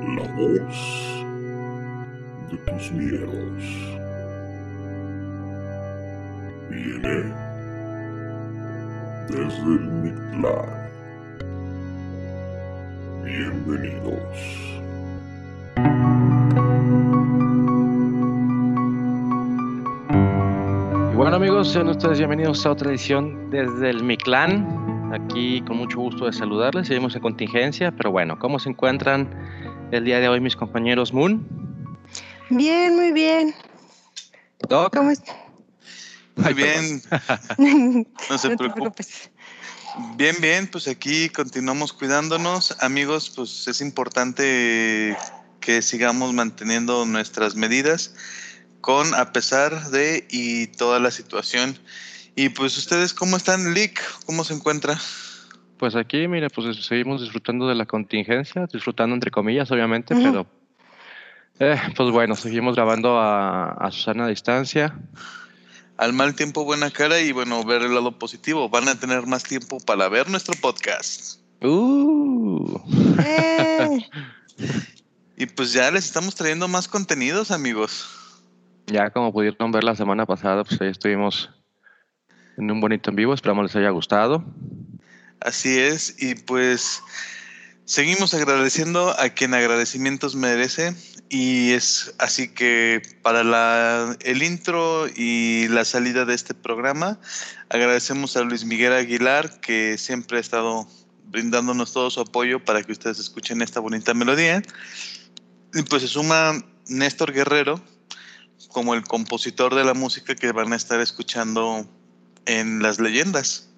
La voz de tus miedos viene desde el Mictlán. Bienvenidos. Y bueno amigos, sean ustedes bienvenidos a otra edición desde el Mictlán. Aquí con mucho gusto de saludarles, seguimos en contingencia, pero bueno, ¿cómo se encuentran el día de hoy mis compañeros Moon? Bien, muy bien. Doc. ¿Cómo es? Muy bien, no se te preocupe. Bien, bien, pues aquí continuamos cuidándonos. Amigos, pues es importante que sigamos manteniendo nuestras medidas con a pesar de y toda la situación. Y pues ustedes, ¿cómo están, Lick? ¿Cómo se encuentra? Pues aquí, mire, pues seguimos disfrutando de la contingencia, disfrutando entre comillas, obviamente, Ujú. pero eh, pues bueno, seguimos grabando a, a Susana a distancia. Al mal tiempo, buena cara y bueno, ver el lado positivo. Van a tener más tiempo para ver nuestro podcast. Uh. Eh, Y pues ya les estamos trayendo más contenidos, amigos. Ya como pudieron ver la semana pasada, pues ahí estuvimos en un bonito en vivo, esperamos les haya gustado. Así es, y pues seguimos agradeciendo a quien agradecimientos merece. Y es así que para la, el intro y la salida de este programa, agradecemos a Luis Miguel Aguilar, que siempre ha estado brindándonos todo su apoyo para que ustedes escuchen esta bonita melodía. Y pues se suma Néstor Guerrero como el compositor de la música que van a estar escuchando en las leyendas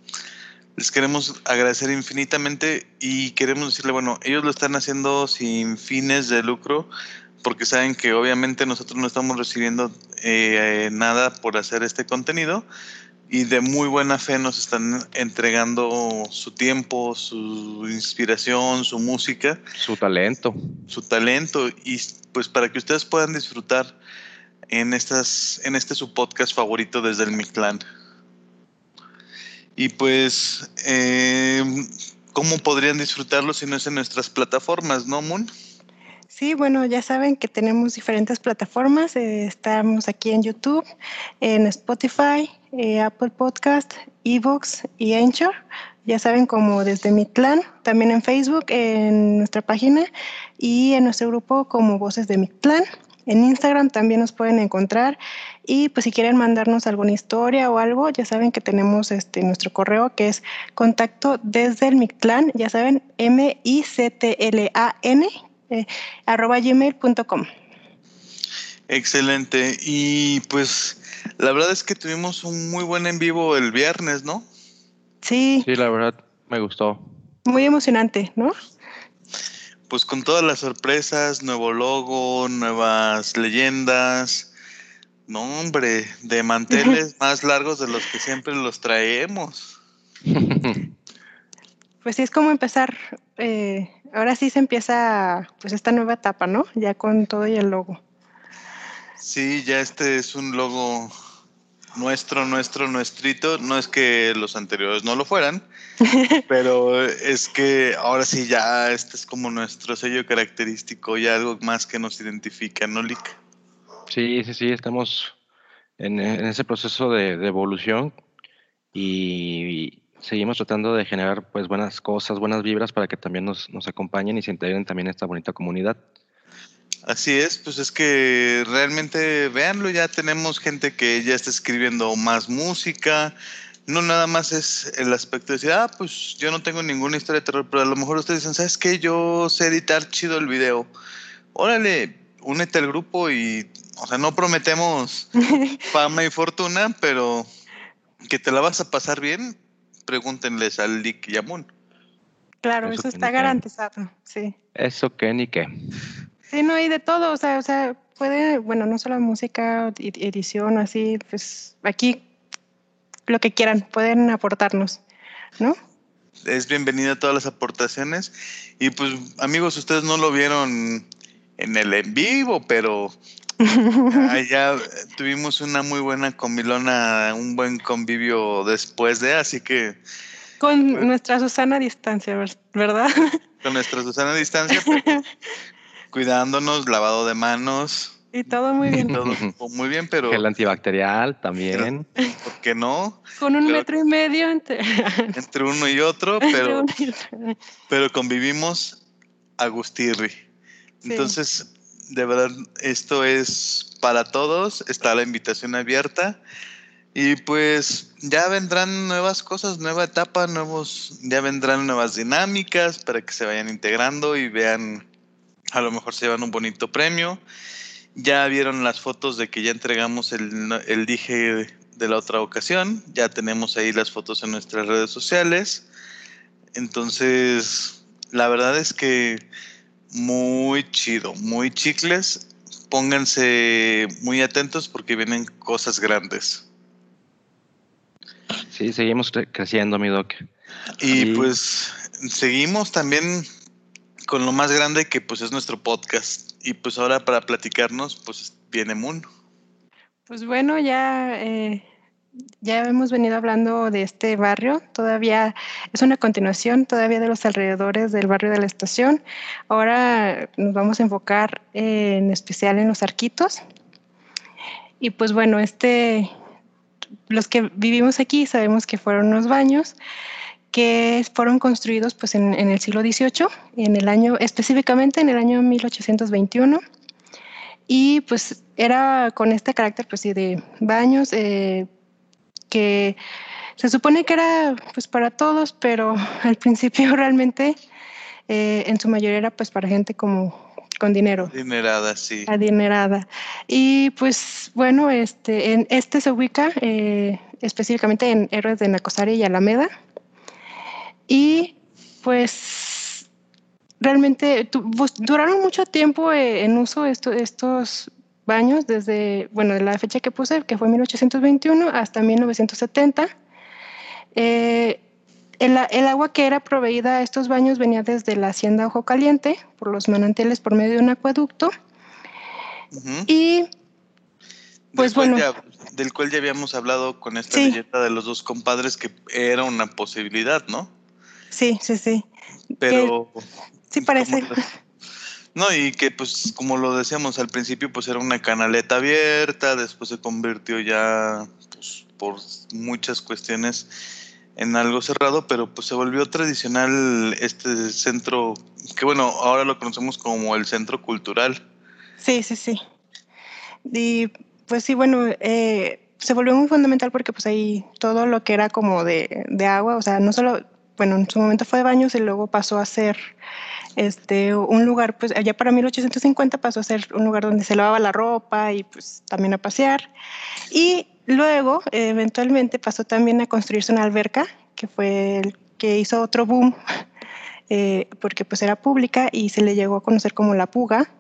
les queremos agradecer infinitamente y queremos decirle, bueno, ellos lo están haciendo sin fines de lucro porque saben que obviamente nosotros no estamos recibiendo eh, nada por hacer este contenido y de muy buena fe nos están entregando su tiempo, su inspiración, su música, Su talento. su talento y pues para que ustedes puedan disfrutar en estas en este su podcast favorito desde el Mictlán. Y pues, eh, ¿cómo podrían disfrutarlo si no es en nuestras plataformas, no, Moon? sí, bueno, ya saben que tenemos diferentes plataformas. eh, estamos aquí en YouTube, en Spotify, eh, Apple Podcast, Evox y Anchor. Ya saben, como desde mi clan, también en Facebook, en nuestra página y en nuestro grupo como Voces de mi clan. En Instagram también nos pueden encontrar y pues si quieren mandarnos alguna historia o algo, ya saben que tenemos este nuestro correo que es contacto desde el Mictlán, ya saben, M-I-C-T-L-A-N eh, arroba gmail.com. Excelente. Y pues, la verdad es que tuvimos un muy buen en vivo el viernes, ¿no? Sí, Sí, la verdad me gustó. muy emocionante, ¿no? Pues con todas las sorpresas, nuevo logo, nuevas leyendas. No, hombre, de manteles más largos de los que siempre los traemos. Pues sí, es como empezar, eh, ahora sí se empieza pues esta nueva etapa, ¿no? Ya con todo y el logo. Sí, ya este es un logo nuestro, nuestro, nuestrito. No es que los anteriores no lo fueran, pero es que ahora sí ya este es como nuestro sello característico y algo más que nos identifica, ¿no, Lick? Sí, sí, sí, estamos en, en ese proceso de, de evolución y seguimos tratando de generar pues buenas cosas, buenas vibras para que también nos, nos acompañen y se integren también en esta bonita comunidad. Así es, pues es que realmente, véanlo, ya tenemos gente que ya está escribiendo más música. No nada más es el aspecto de decir, ah, pues yo no tengo ninguna historia de terror, pero a lo mejor ustedes dicen, ¿sabes qué? Yo sé editar chido el video. Órale, únete al grupo y, o sea, no prometemos fama y fortuna, pero que te la vas a pasar bien, pregúntenles al Lick y a Moon. Claro, Eso está garantizado, sí. Eso que ni qué. Sí, no, y de todo, o sea, o sea, puede, bueno, no solo música, ed- edición, así, pues aquí lo que quieran, pueden aportarnos, ¿no? es bienvenida a todas las aportaciones. Y pues, amigos, ustedes no lo vieron en el en vivo, pero allá tuvimos una muy buena comilona, un buen convivio después de, así que Con nuestra Susana a distancia, ver- ¿verdad? con nuestra Susana a distancia, cuidándonos, lavado de manos, Y todo muy bien. todo muy bien, pero Gel antibacterial también. ¿por qué no? Con un Pero- metro y medio entre, Entre uno y otro, entre pero, uno y otro. pero convivimos a gustirri. Sí. Entonces, de verdad, esto es para todos, está la invitación abierta. Y pues ya vendrán nuevas cosas, nueva etapa, nuevos, ya vendrán nuevas dinámicas para que se vayan integrando y vean, a lo mejor se llevan un bonito premio. Ya vieron las fotos de que ya entregamos el, el dije de la otra ocasión, ya tenemos ahí las fotos en nuestras redes sociales. Entonces, la verdad es que muy chido, muy chicles. Pónganse muy atentos porque vienen cosas grandes. Sí, seguimos cre- creciendo, mi doc. Y pues seguimos también con lo más grande que pues es nuestro podcast. Y pues ahora para platicarnos pues viene Moon. Pues bueno, ya, eh, ya hemos venido hablando de este barrio. Todavía es una continuación todavía de los alrededores del barrio de la estación. Ahora nos vamos a enfocar en especial en los arquitos. Y pues bueno, este, los que vivimos aquí sabemos que fueron unos baños que fueron construidos pues en, en el siglo XVIII, en el año, específicamente en el año 1821. Y pues era con este carácter pues de baños eh, que se supone que era pues para todos, pero al principio realmente eh, en su mayoría era pues para gente como con dinero, Dinerada, sí. adinerada. Y pues bueno, este, en, este se ubica eh, específicamente en Héroes de Nacosari y Alameda. Y pues realmente tu- bus- duraron mucho tiempo eh, en uso esto- estos baños desde, bueno, de la fecha que puse, que fue 1821 hasta 1970. Eh, el, agua que era proveída a estos baños venía desde la hacienda Ojo Caliente por los manantiales por medio de un acueducto Ujú. y pues, del, cual bueno. ya, del cual ya habíamos hablado con esta Sí. de los dos compadres que era una posibilidad, ¿no? Sí, sí, sí, Pero... sí parece. como- No, y que pues como lo decíamos al principio, pues era una canaleta abierta, después se convirtió ya pues, por muchas cuestiones en algo cerrado, pero pues se volvió tradicional este centro, que bueno, ahora lo conocemos como el centro cultural. Sí, sí, sí. Y pues sí, bueno, eh, se volvió muy fundamental porque pues ahí todo lo que era como de, de agua, o sea, no solo, bueno, en su momento fue de baños y luego pasó a ser este, un lugar, pues allá para 1850 pasó a ser un lugar donde se lavaba la ropa y pues también a pasear. Y luego, eventualmente, pasó también a construirse una alberca, que fue el que hizo otro boom, eh, porque pues era pública y se le llegó a conocer como la puga,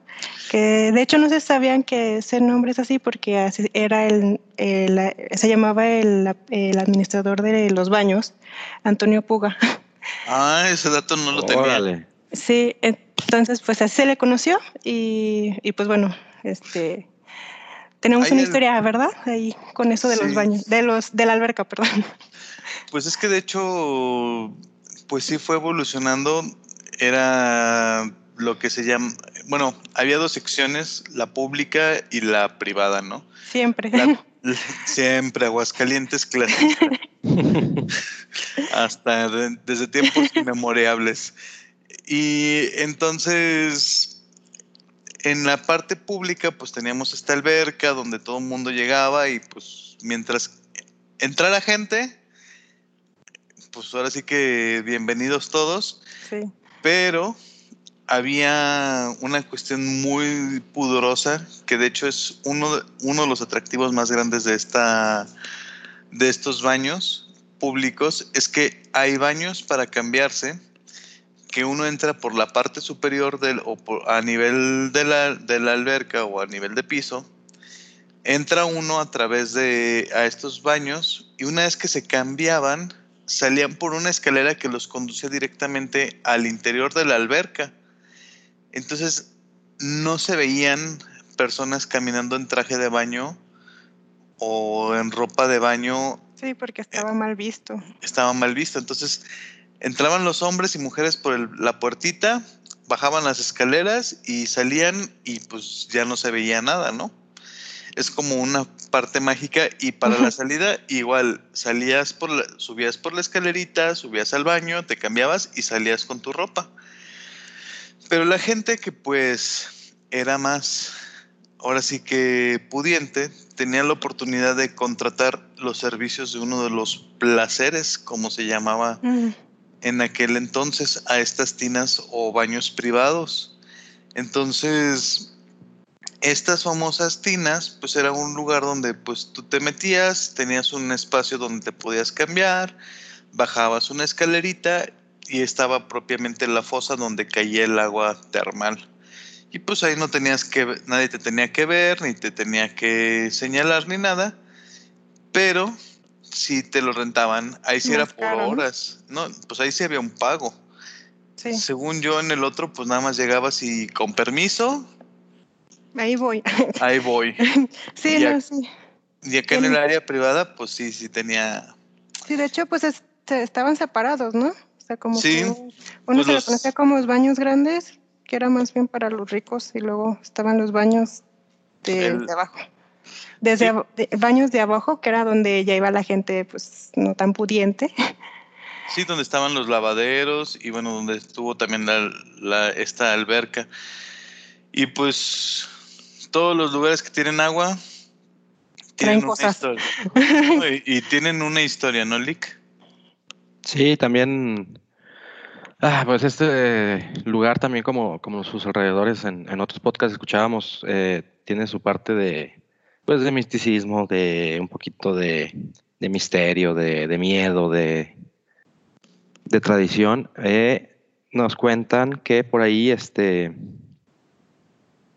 que de hecho no se sabían que ese nombre es así porque así era el, el- se llamaba el, el administrador de los baños, Antonio Puga. Ah, ese dato no lo tenía. Órale. Sí, entonces pues así se le conoció y, y, pues bueno, este tenemos Hay una el- historia, ¿verdad? Ahí con eso de los Sí. baños, de los de la alberca, perdón. Pues es que de hecho, pues sí fue evolucionando. Era lo que se llama, bueno, había dos secciones, la pública y la privada, ¿no? Siempre. La- siempre Aguascalientes clásica. Hasta de- desde tiempos inmemorables. Y entonces, en la parte pública, pues teníamos esta alberca donde todo el mundo llegaba y pues mientras entrara gente, pues ahora sí que bienvenidos todos, sí. pero había una cuestión muy pudorosa que de hecho es uno de, uno de los atractivos más grandes de esta de estos baños públicos es que hay baños para cambiarse que uno entra por la parte superior del o por- a nivel de la, de la alberca o a nivel de piso entra uno a través de a estos baños y una vez que se cambiaban salían por una escalera que los conducía directamente al interior de la alberca. Entonces no se veían personas caminando en traje de baño o en ropa de baño, Sí, porque estaba mal visto. estaba mal visto. Entonces entraban los hombres y mujeres por el- la puertita, bajaban las escaleras y salían y pues ya no se veía nada, ¿no? Es como una parte mágica y para la salida igual salías por la, subías por la escalerita, subías al baño, te cambiabas y salías con tu ropa. Pero la gente que pues era más, ahora sí que pudiente, tenía la oportunidad de contratar los servicios de uno de los placeres, como se llamaba Mm, en aquel entonces, a estas tinas o baños privados. Entonces, estas famosas tinas, pues era un lugar donde pues tú te metías, tenías un espacio donde te podías cambiar, bajabas una escalerita y estaba propiamente la fosa donde caía el agua termal. Y pues ahí no tenías que, nadie te tenía que ver, ni te tenía que señalar ni nada, pero sí te lo rentaban, ahí sí era por horas, no, pues ahí sí había un pago. sí, Según yo en el otro, pues nada más llegabas y con permiso, ahí voy. ahí voy. sí, Ya. no, sí. Y acá en el área privada, pues sí, sí tenía. Sí, de hecho, pues es- estaban separados, ¿no? Sea, como Sí, que uno pues se los- lo conocía como los baños grandes, que era más bien para los ricos, y luego estaban los baños de, El- de abajo. Desde Sí. aba- de- baños de abajo, que era donde ya iba la gente, pues, no tan pudiente. Sí, donde estaban los lavaderos y bueno, donde estuvo también la, la- esta alberca. Y pues todos los lugares que tienen agua tienen una cosas. historia. Y, y tienen una historia, ¿no, Lick? Sí, también. Ah, pues este eh, lugar también como, como sus alrededores en, otros podcasts escuchábamos, eh, tiene su parte de, pues de misticismo, de un poquito de, de misterio, de, de miedo, de, de tradición. Eh, nos cuentan que por ahí este,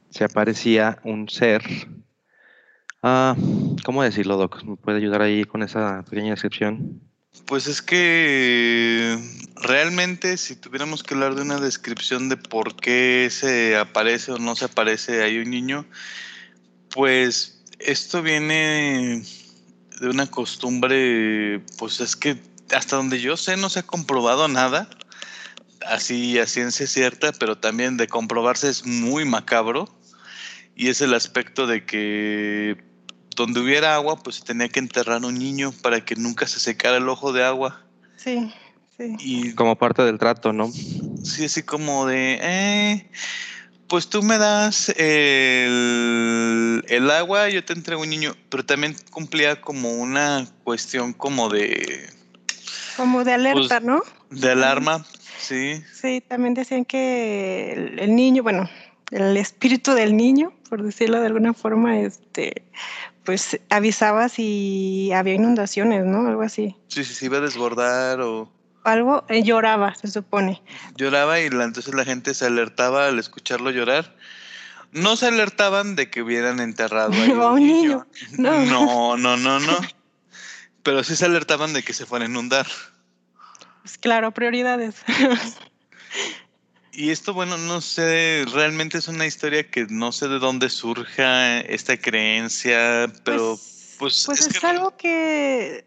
se aparecía un ser. Ah, ¿Cómo decirlo, Doc? ¿Me puede ayudar ahí con esa pequeña descripción? Pues es que realmente si tuviéramos que hablar de una descripción de por qué se aparece o no se aparece ahí un niño, pues esto viene de una costumbre, pues es que hasta donde yo sé no se ha comprobado nada, así a ciencia cierta, pero también de comprobarse es muy macabro y es el aspecto de que donde hubiera agua, pues se tenía que enterrar un niño para que nunca se secara el ojo de agua. Sí, sí. Y Como parte del trato, ¿no? sí, así como de, eh, pues tú me das el, el agua, yo te entrego un niño, pero también cumplía como una cuestión como de, Como de alerta, Pues, ¿no? de alarma, sí, Sí, también decían que el, el niño, bueno, el espíritu del niño, por decirlo de alguna forma, este, pues avisaba si había inundaciones, ¿no? Algo así. sí, sí, se iba a desbordar o Algo eh, lloraba, se supone. lloraba y la, entonces la gente se alertaba al escucharlo llorar. No se alertaban de que hubieran enterrado A un niño, no. No, no, no, no. Pero sí se alertaban de que se fuera a inundar. Pues claro, prioridades. Y esto, bueno, no sé, realmente es una historia que no sé de dónde surja esta creencia, pero pues, pues, pues es es, que- algo que,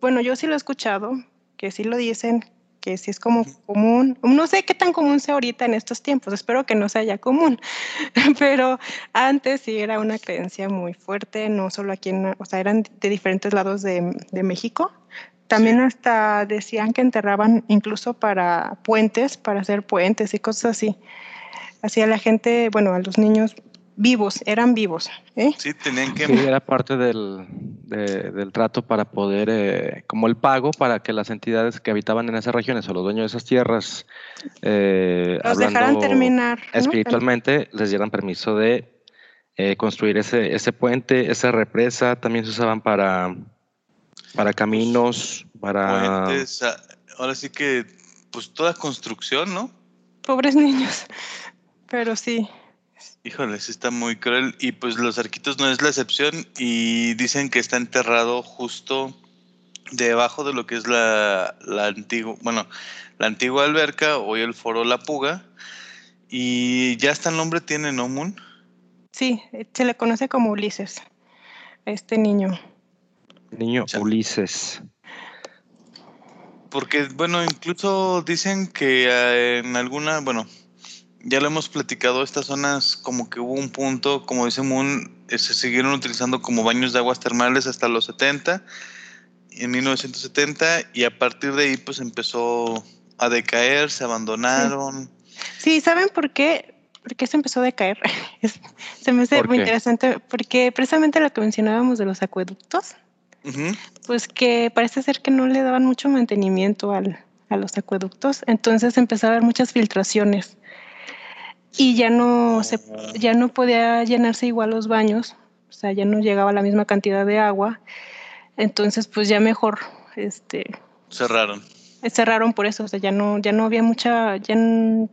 bueno, yo sí lo he escuchado, que sí lo dicen, que sí es como común. No sé qué tan común sea ahorita en estos tiempos, espero que no sea ya común, pero antes sí era una creencia muy fuerte, no solo aquí en, o sea, eran de diferentes lados de, de México. También hasta decían que enterraban incluso para puentes, para hacer puentes y cosas así. Hacía la gente, bueno, a los niños vivos, eran vivos, ¿eh? sí tenían que Sí, era parte del, de- del trato para poder, eh, como el pago para que las entidades que habitaban en esas regiones o los dueños de esas tierras, eh, Los dejaran terminar. ¿no? espiritualmente, les dieran permiso de eh, construir ese, ese puente, esa represa. También se usaban para, para caminos, para... puentes, ah, ahora sí que, pues toda construcción, ¿no? Pobres niños. Pero sí. Híjole, sí está muy cruel. Y pues los arquitos no es la excepción. Y dicen que está enterrado justo debajo de lo que es la, la antigua, bueno, la antigua alberca, hoy el foro La Puga. Y ya hasta el nombre tiene, ¿no, Moon? Sí, eh, se le conoce como Ulises. a Este niño. Niño Ya. Ulises. Porque, bueno, incluso dicen que eh, en alguna, bueno, ya lo hemos platicado, estas zonas como que hubo un punto, como dice Moon, eh, se siguieron utilizando como baños de aguas termales hasta los 70, en 1970, y a partir de ahí pues empezó a decaer, se abandonaron. Sí, ¿saben por qué? ¿Por qué se empezó a decaer? Se me hace ¿Por muy qué? interesante, porque precisamente lo que mencionábamos de los acueductos, Pues que parece ser que no le daban mucho mantenimiento al, a los acueductos, entonces empezó a haber muchas filtraciones. Y ya no se ya no podía llenarse igual los baños, o sea, ya no llegaba la misma cantidad de agua, entonces pues ya mejor este Cerraron. cerraron por eso, o sea, ya no ya no había mucha ya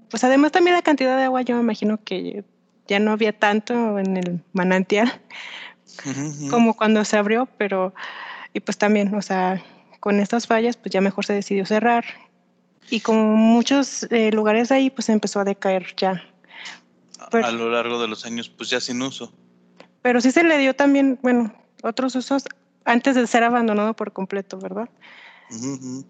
pues además también la cantidad de agua yo me imagino que ya no había tanto en el manantial Ujú, ujú. como cuando se abrió, pero y pues también, o sea, con estas fallas, pues ya mejor se decidió cerrar. Y como muchos eh, lugares ahí, pues empezó a decaer ya. pues- a lo largo de los años, pues ya sin uso. Pero sí se le dio también, bueno, otros usos antes de ser abandonado por completo, ¿verdad? Ujú, ujú.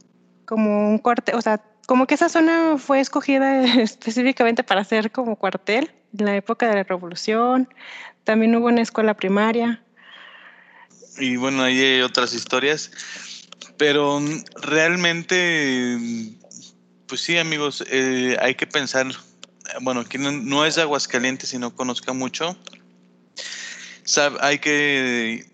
Como un cuartel, o sea, como que esa zona fue escogida específicamente para ser como cuartel en la época de la revolución. También hubo una escuela primaria. Y bueno, ahí hay otras historias. Pero realmente, pues sí, amigos, eh, hay que pensar, bueno, quien no- no es de Aguascalientes y no conozca mucho, sab- hay que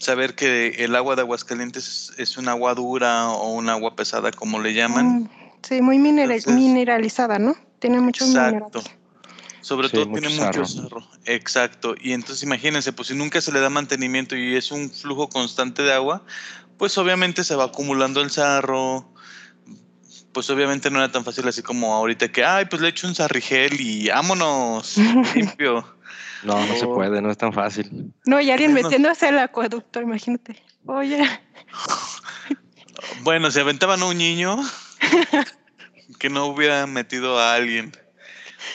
saber que el agua de Aguascalientes es, es un agua dura o un agua pesada, como le llaman. Mm, Sí, muy minera- Entonces- mineralizada, ¿no? Tiene mucho Exacto. Sobre Sí, todo mucho tiene mucho sarro. Exacto. Y entonces imagínense, pues si nunca se le da mantenimiento y es un flujo constante de agua, pues obviamente se va acumulando el sarro. Pues obviamente no era tan fácil así como ahorita que, ay, pues le echo un sarrigel y vámonos, limpio. No, no se puede, no es tan fácil. No, y alguien metiéndose al acueducto, imagínate. Oye, Bueno, se aventaban a un niño que no hubiera metido a alguien.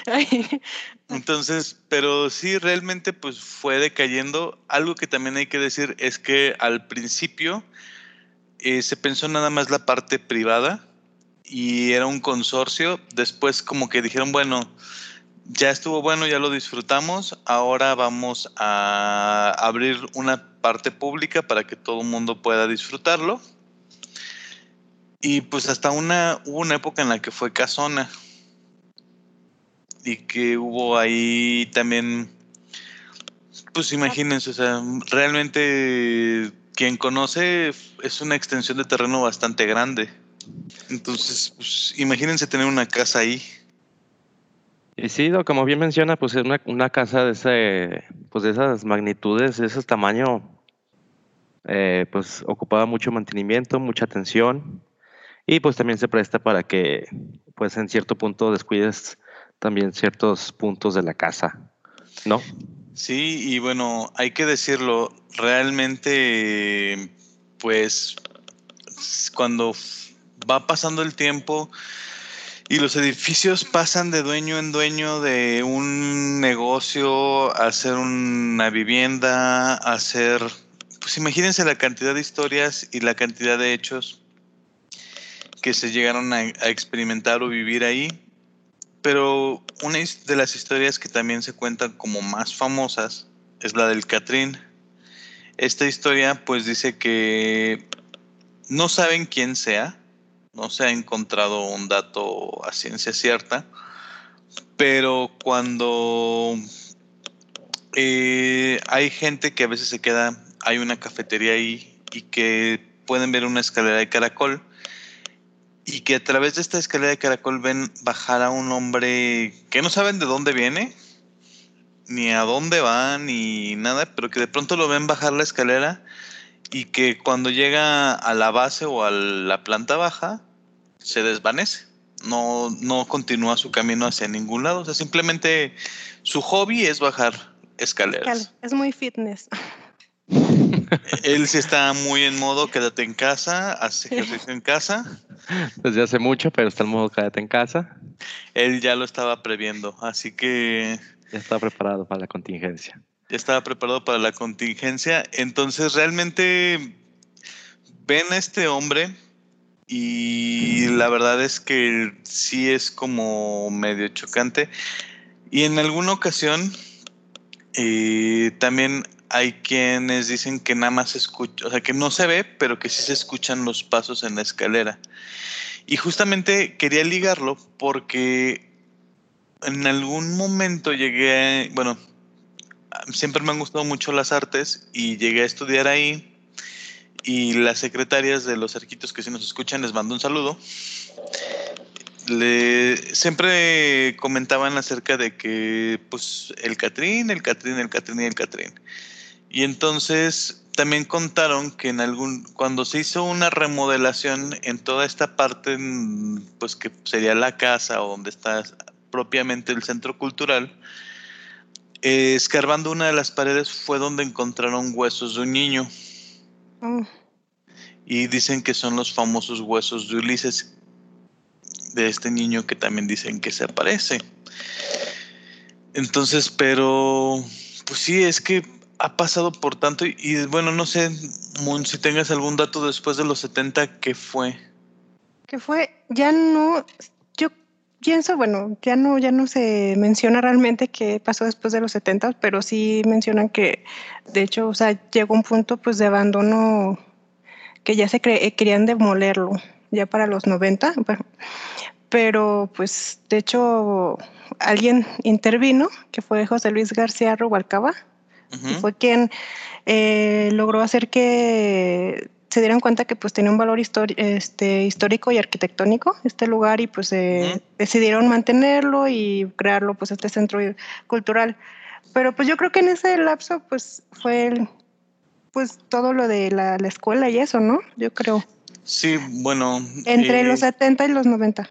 Entonces, pero sí, realmente pues fue decayendo. Algo que también hay que decir es que al principio eh, se pensó nada más la parte privada y era un consorcio. Después como que dijeron, bueno, ya estuvo bueno, ya lo disfrutamos, ahora vamos a abrir una parte pública para que todo el mundo pueda disfrutarlo. Y pues hasta una, hubo una época en la que fue casona y que hubo ahí también, pues imagínense, o sea, realmente quien conoce es una extensión de terreno bastante grande. Entonces, pues, imagínense tener una casa ahí. Y sí, como bien menciona, pues es una, una casa de ese, pues de esas magnitudes, de ese tamaño, eh, pues ocupaba mucho mantenimiento, mucha atención, y pues también se presta para que, pues en cierto punto descuides también ciertos puntos de la casa, ¿no? Sí, y bueno, hay que decirlo, realmente, pues, cuando va pasando el tiempo y los edificios pasan de dueño en dueño de un negocio a ser una vivienda, a ser, pues imagínense la cantidad de historias y la cantidad de hechos que se llegaron a experimentar o vivir ahí. Pero una de las historias que también se cuentan como más famosas es la del Catrín. Esta historia pues dice que no saben quién sea, no se ha encontrado un dato a ciencia cierta, pero cuando eh, hay gente que a veces se queda, hay una cafetería ahí y que pueden ver una escalera de caracol y que a través de esta escalera de caracol ven bajar a un hombre que no saben de dónde viene, ni a dónde va, ni nada, pero que de pronto lo ven bajar la escalera y que cuando llega a la base o a la planta baja, se desvanece. No, no continúa su camino hacia ningún lado. O sea, simplemente su hobby es bajar escaleras. es muy fitness. Él sí está muy en modo quédate en casa, haz ejercicio en casa. Desde hace mucho, pero está en modo quédate en casa, Él ya lo estaba previendo, así que ya está preparado para la contingencia. ya estaba preparado para la contingencia. Entonces, realmente ven a este hombre y la verdad es que sí es como medio chocante. Y en alguna ocasión eh, también hay quienes dicen que nada más se escucha, o sea, que no se ve, pero que sí se escuchan los pasos en la escalera. Y justamente quería ligarlo porque en algún momento llegué, bueno, siempre me han gustado mucho las artes y llegué a estudiar ahí y las secretarias de los arquitos que si nos escuchan les mando un saludo. Le, siempre comentaban acerca de que pues el Catrín, el Catrín, el Catrín y el Catrín. Y entonces también contaron que en algún cuando se hizo una remodelación en toda esta parte pues que sería la casa o donde está propiamente el centro cultural, eh, escarbando una de las paredes fue donde encontraron huesos de un niño. Oh, Y dicen que son los famosos huesos de Ulises, de este niño que también dicen que se aparece. Entonces, pero, pues sí, es que ha pasado por tanto y, bueno, no sé, Moon, si tengas algún dato después de los 70, ¿qué fue? que fue, ya no, yo pienso, bueno, ya no, ya no se menciona realmente qué pasó después de los 70, pero sí mencionan que, de hecho, o sea, llegó un punto pues de abandono que ya se eh, querían demolerlo, ya para los 90, bueno, pero pues de hecho alguien intervino, que fue José Luis García Rubalcaba, fue quien eh, logró hacer que se dieran cuenta que pues tenía un valor este, histórico y arquitectónico este lugar y pues eh, Ujú. decidieron mantenerlo y crearlo pues este centro cultural. Pero pues yo creo que en ese lapso pues fue el- pues todo lo de la, la escuela y eso, ¿no? Yo creo. Sí, bueno. Entre eh, los 70 y los 90.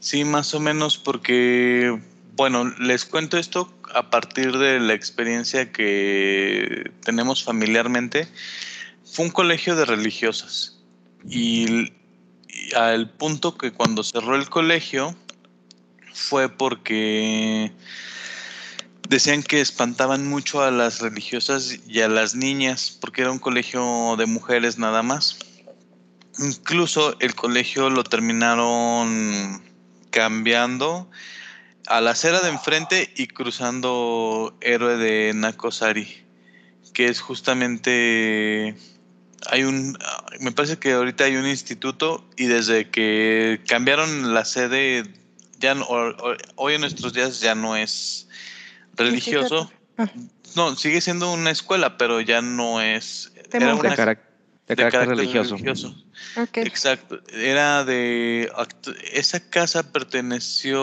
Sí, más o menos porque, bueno, les cuento esto a partir de la experiencia que tenemos familiarmente. Fue un colegio de religiosas y, al punto que cuando cerró el colegio fue porque decían que espantaban mucho a las religiosas y a las niñas porque era un colegio de mujeres nada más. Incluso el colegio lo terminaron cambiando a la acera de enfrente y cruzando Héroe de Nakosari, que es justamente hay un me parece que ahorita hay un instituto y desde que cambiaron la sede ya no- hoy en nuestros días ya no es religioso. Ah. No, sigue siendo una escuela, pero ya no es era una de de carácter carácter religioso. Exacto. Era de. Esa casa perteneció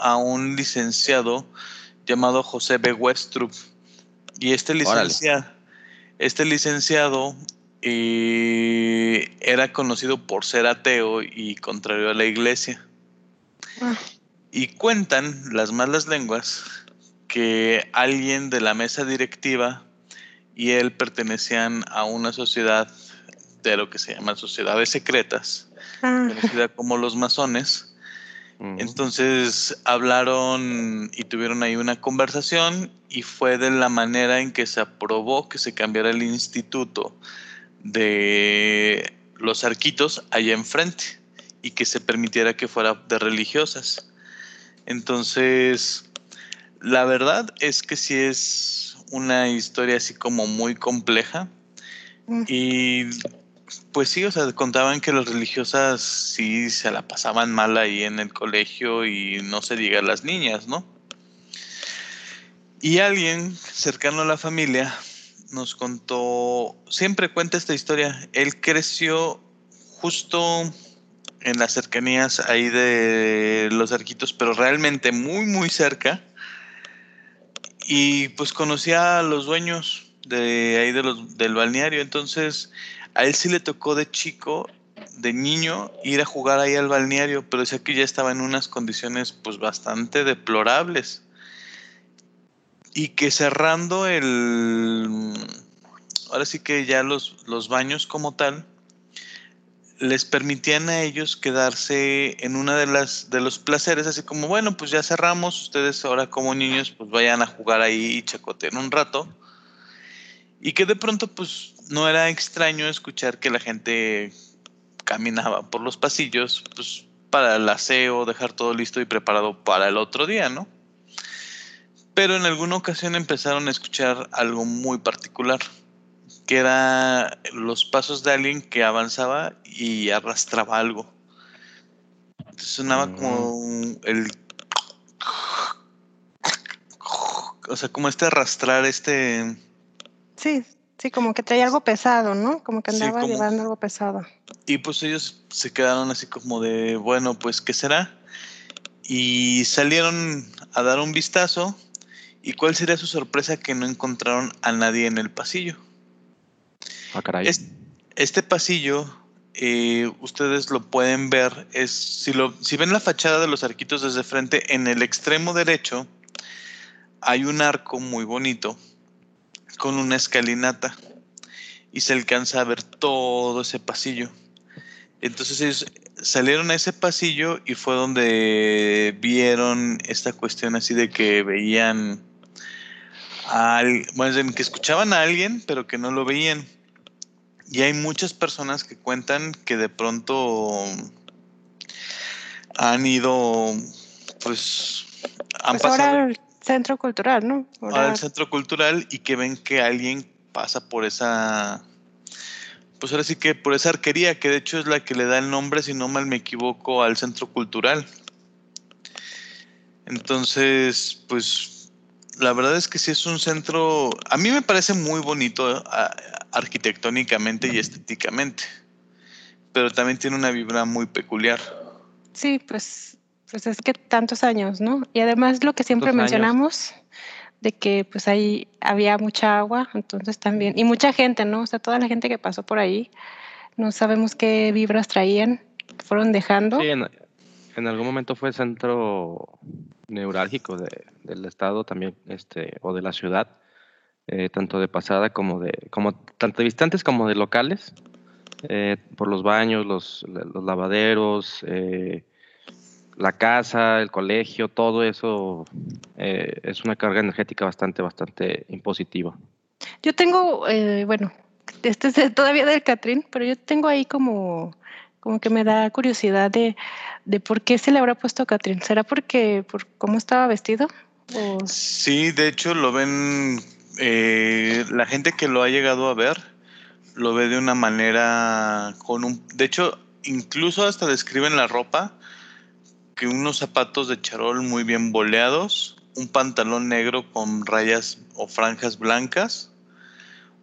a un licenciado llamado José B. Westrup. Y este Órale. licenciado, este licenciado eh, era conocido por ser ateo y contrario a la iglesia. Ah, Y cuentan las malas lenguas que alguien de la mesa directiva y él pertenecían a una sociedad de lo que se llama sociedades secretas, ah, conocida como los masones. Mm. Entonces hablaron y tuvieron ahí una conversación y fue de la manera en que se aprobó que se cambiara el instituto de los arquitos allá enfrente y que se permitiera que fuera de religiosas. Entonces, la verdad es que sí es una historia así como muy compleja mm. y pues sí, o sea, contaban que las religiosas sí se la pasaban mal ahí en el colegio y no se diga las niñas, ¿no? Y alguien cercano a la familia nos contó, siempre cuenta esta historia, él creció justo en las cercanías ahí de los arquitos, pero realmente muy, muy cerca. Y pues conocía a los dueños de ahí de los, del balneario, entonces a él sí le tocó de chico, de niño, ir a jugar ahí al balneario, pero decía que ya estaba en unas condiciones pues bastante deplorables. Y que cerrando el... Ahora sí que ya los, los baños como tal, les permitían a ellos quedarse en una de las de los placeres, así como, bueno, pues ya cerramos, ustedes ahora como niños pues vayan a jugar ahí y chacoteen un rato. Y que de pronto pues no era extraño escuchar que la gente caminaba por los pasillos pues para el aseo, dejar todo listo y preparado para el otro día, ¿no? Pero en alguna ocasión empezaron a escuchar algo muy particular, que era los pasos de alguien que avanzaba y arrastraba algo. Entonces sonaba Mm. como el... O sea, como este arrastrar, este... Sí, sí, como que traía algo pesado, ¿no? Como que Sí, andaba como- llevando algo pesado. Y pues ellos se quedaron así como de, bueno, pues, ¿qué será? Y salieron a dar un vistazo. ¿Y cuál sería su sorpresa que no encontraron a nadie en el pasillo? Ah, este pasillo, eh, ustedes lo pueden ver, es si, lo, si ven la fachada de los arquitos desde frente, en el extremo derecho hay un arco muy bonito con una escalinata y se alcanza a ver todo ese pasillo. Entonces ellos salieron a ese pasillo y fue donde vieron esta cuestión así de que veían al- más bien que escuchaban a alguien pero que no lo veían. Y hay muchas personas que cuentan que de pronto han ido, pues, han Pues pasado ahora al centro cultural, ¿no? Ahora- al centro cultural y que ven que alguien pasa por esa, pues ahora sí que por esa arquería, que de hecho es la que le da el nombre, si no mal me equivoco, al centro cultural. Entonces, pues la verdad es que sí es un centro, a mí me parece muy bonito a- arquitectónicamente y estéticamente, pero también tiene una vibra muy peculiar. Sí, pues, pues es que tantos años, ¿no? Y además lo que siempre años. mencionamos, de que pues ahí había mucha agua, entonces también, y mucha gente, ¿no? O sea, toda la gente que pasó por ahí, no sabemos qué vibras traían, fueron dejando. Sí, en, en algún momento fue centro neurálgico de- del estado también, este, o de la ciudad, eh, tanto de pasada como de, como tanto de visitantes como de locales, eh, por los baños, los, los lavaderos, eh, la casa, el colegio, todo eso eh, es una carga energética bastante, bastante impositiva. Yo tengo, eh, bueno, este es todavía del Catrín, pero yo tengo ahí como, como que me da curiosidad de, de por qué se le habrá puesto Catrín. ¿Será porque por cómo estaba vestido? O- Sí, de hecho lo ven, eh, la gente que lo ha llegado a ver, lo ve de una manera con un, de hecho, incluso hasta describen la ropa, que unos zapatos de charol muy bien boleados, un pantalón negro con rayas o franjas blancas,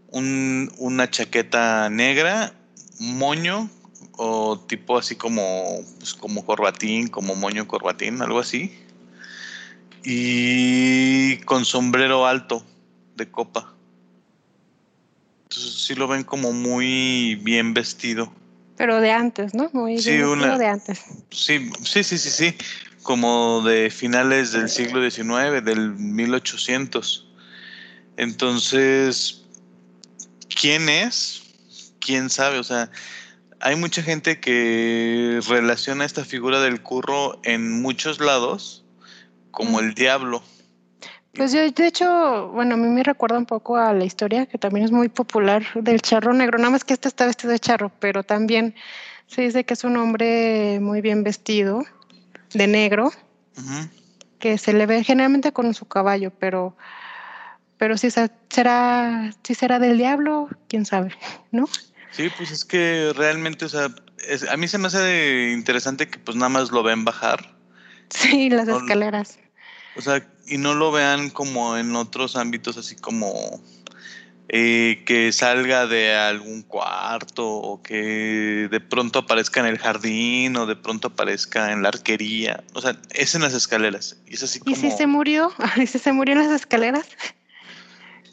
un- una chaqueta negra, moño o tipo así como, pues como corbatín, como moño corbatín, algo así y con sombrero alto de copa. Entonces sí lo ven como muy bien vestido. pero de antes, ¿no? Muy Sí, bien una- vestido de antes. Sí, sí, sí, sí, sí. Como de finales del siglo XIX, del 1800. Entonces, ¿quién es? ¿Quién sabe? O sea, hay mucha gente que relaciona esta figura del curro en muchos lados como Mm. el diablo. Pues yo, de hecho, bueno, a mí me recuerda un poco a la historia que también es muy popular del charro negro, nada más que este está vestido de charro, pero también se dice que es un hombre muy bien vestido, de negro, que se le ve generalmente con su caballo, pero, pero si se- será, si será del diablo, quién sabe, ¿no? Sí, pues es que realmente, o sea, es- a mí se me hace interesante que pues nada más lo ven bajar, Sí, las No, escaleras. O sea, y no lo vean como en otros ámbitos, así como eh, que salga de algún cuarto o que de pronto aparezca en el jardín o de pronto aparezca en la arquería, o sea, es en las escaleras y es así ¿Y como si se murió? ¿Y si se murió en las escaleras?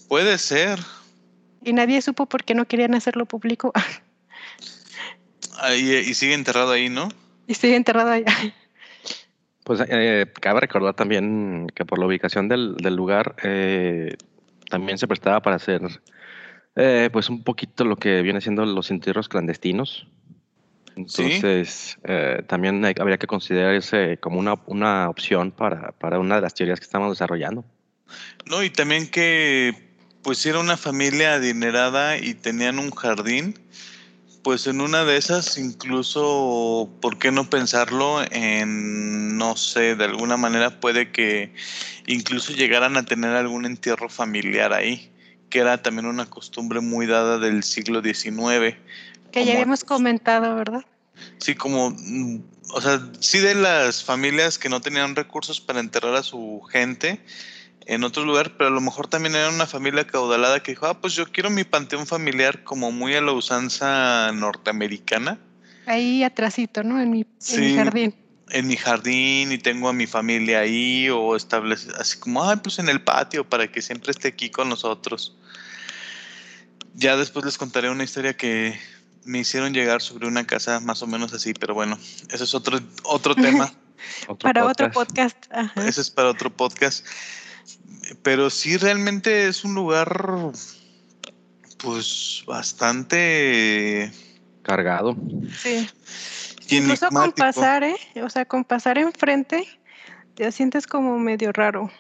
puede ser. Y nadie supo por qué no querían hacerlo público. Ahí, y sigue enterrado ahí, ¿no? y sigue enterrado allá. Pues eh, cabe recordar también que por la ubicación del, del lugar eh, también se prestaba para hacer eh, pues un poquito lo que viene siendo los entierros clandestinos. Entonces eh, también hay- habría que considerar ese como una, una opción para, para una de las teorías que estamos desarrollando. No, y también que pues si era una familia adinerada y tenían un jardín, Pues en una de esas, incluso, ¿por qué no pensarlo en, no sé, de alguna manera puede que incluso llegaran a tener algún entierro familiar ahí, que era también una costumbre muy dada del siglo XIX. Que ya habíamos comentado, ¿verdad? Sí, como, mm, o sea, sí de las familias que no tenían recursos para enterrar a su gente en otro lugar, pero a lo mejor también era una familia caudalada que dijo, ah, pues yo quiero mi panteón familiar como muy a la usanza norteamericana Ahí atrásito, ¿no? En mi, en mi Sí. jardín. en mi jardín y tengo a mi familia ahí o establece así como, ah, pues en el patio para que siempre esté aquí con nosotros. Ya después les contaré una historia que me hicieron llegar sobre una casa más o menos así, pero bueno, eso es otro, otro tema. Otro Para otro podcast. podcast. Ajá. Eso es para otro podcast. Pero sí, realmente es un lugar, pues, bastante Cargado. Sí. Incluso con pasar, ¿eh? O sea, con pasar enfrente, te sientes como medio raro.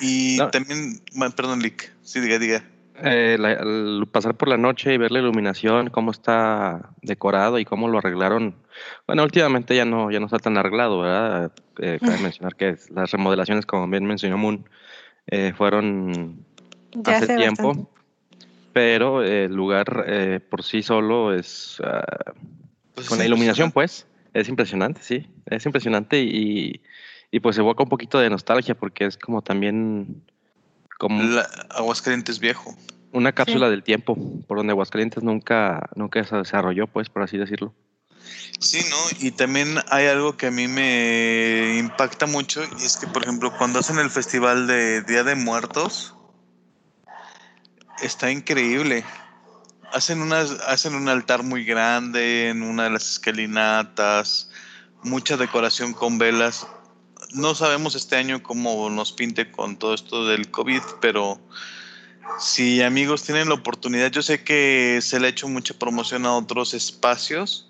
Y No. también, perdón, Lick, sí, diga, diga. Eh, la- el pasar por la noche y ver la iluminación, cómo está decorado y cómo lo arreglaron. Bueno, últimamente ya no, ya no está tan arreglado, ¿verdad? Eh, cabe mencionar que las remodelaciones, como bien mencionó Moon, eh, fueron Ya hace hace tiempo, bastante. pero el lugar eh, por sí solo es, ah, Pues con la iluminación, pues, pues, es impresionante, sí, es impresionante y, y pues evoca un poquito de nostalgia porque es como también como la- Aguascalientes viejo. una cápsula del tiempo por donde Aguascalientes nunca, nunca se desarrolló, pues, por así decirlo. Sí, ¿no? Y también hay algo que a mí me impacta mucho y es que, por ejemplo, cuando hacen el festival de Día de Muertos, está increíble. Hacen, unas, hacen un altar muy grande en una de las escalinatas, mucha decoración con velas. No sabemos este año cómo nos pinte con todo esto del COVID, pero si amigos tienen la oportunidad, yo sé que se le ha hecho mucha promoción a otros espacios,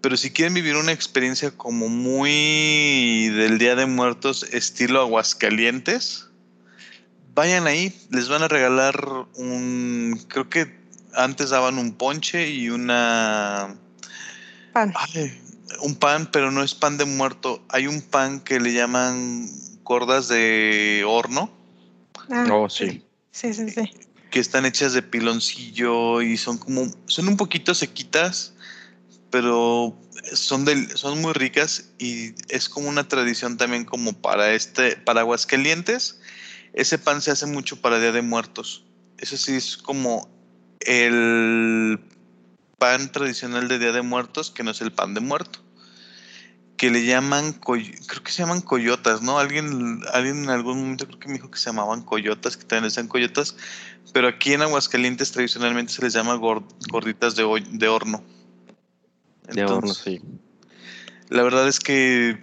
pero si quieren vivir una experiencia como muy del Día de Muertos, estilo Aguascalientes, vayan ahí, les van a regalar un, creo que antes daban un ponche y una, Pan. ay, un pan, pero no es pan de muerto, hay un pan que le llaman gordas de horno, Ah, oh, sí. Sí, sí, sí. que están hechas de piloncillo y son como, son un poquito sequitas, pero son, del, son muy ricas y es como una tradición también como para este, para Aguascalientes. Ese pan se hace mucho para Día de Muertos. Eso sí es como el pan tradicional de Día de Muertos, que no es el pan de muerto. Que le llaman, creo que se llaman coyotas, ¿no? Alguien, alguien en algún momento creo que me dijo que se llamaban coyotas, que también les dan coyotas, pero aquí en Aguascalientes tradicionalmente se les llama gor- gorditas de, de horno. De horno, sí. La verdad es que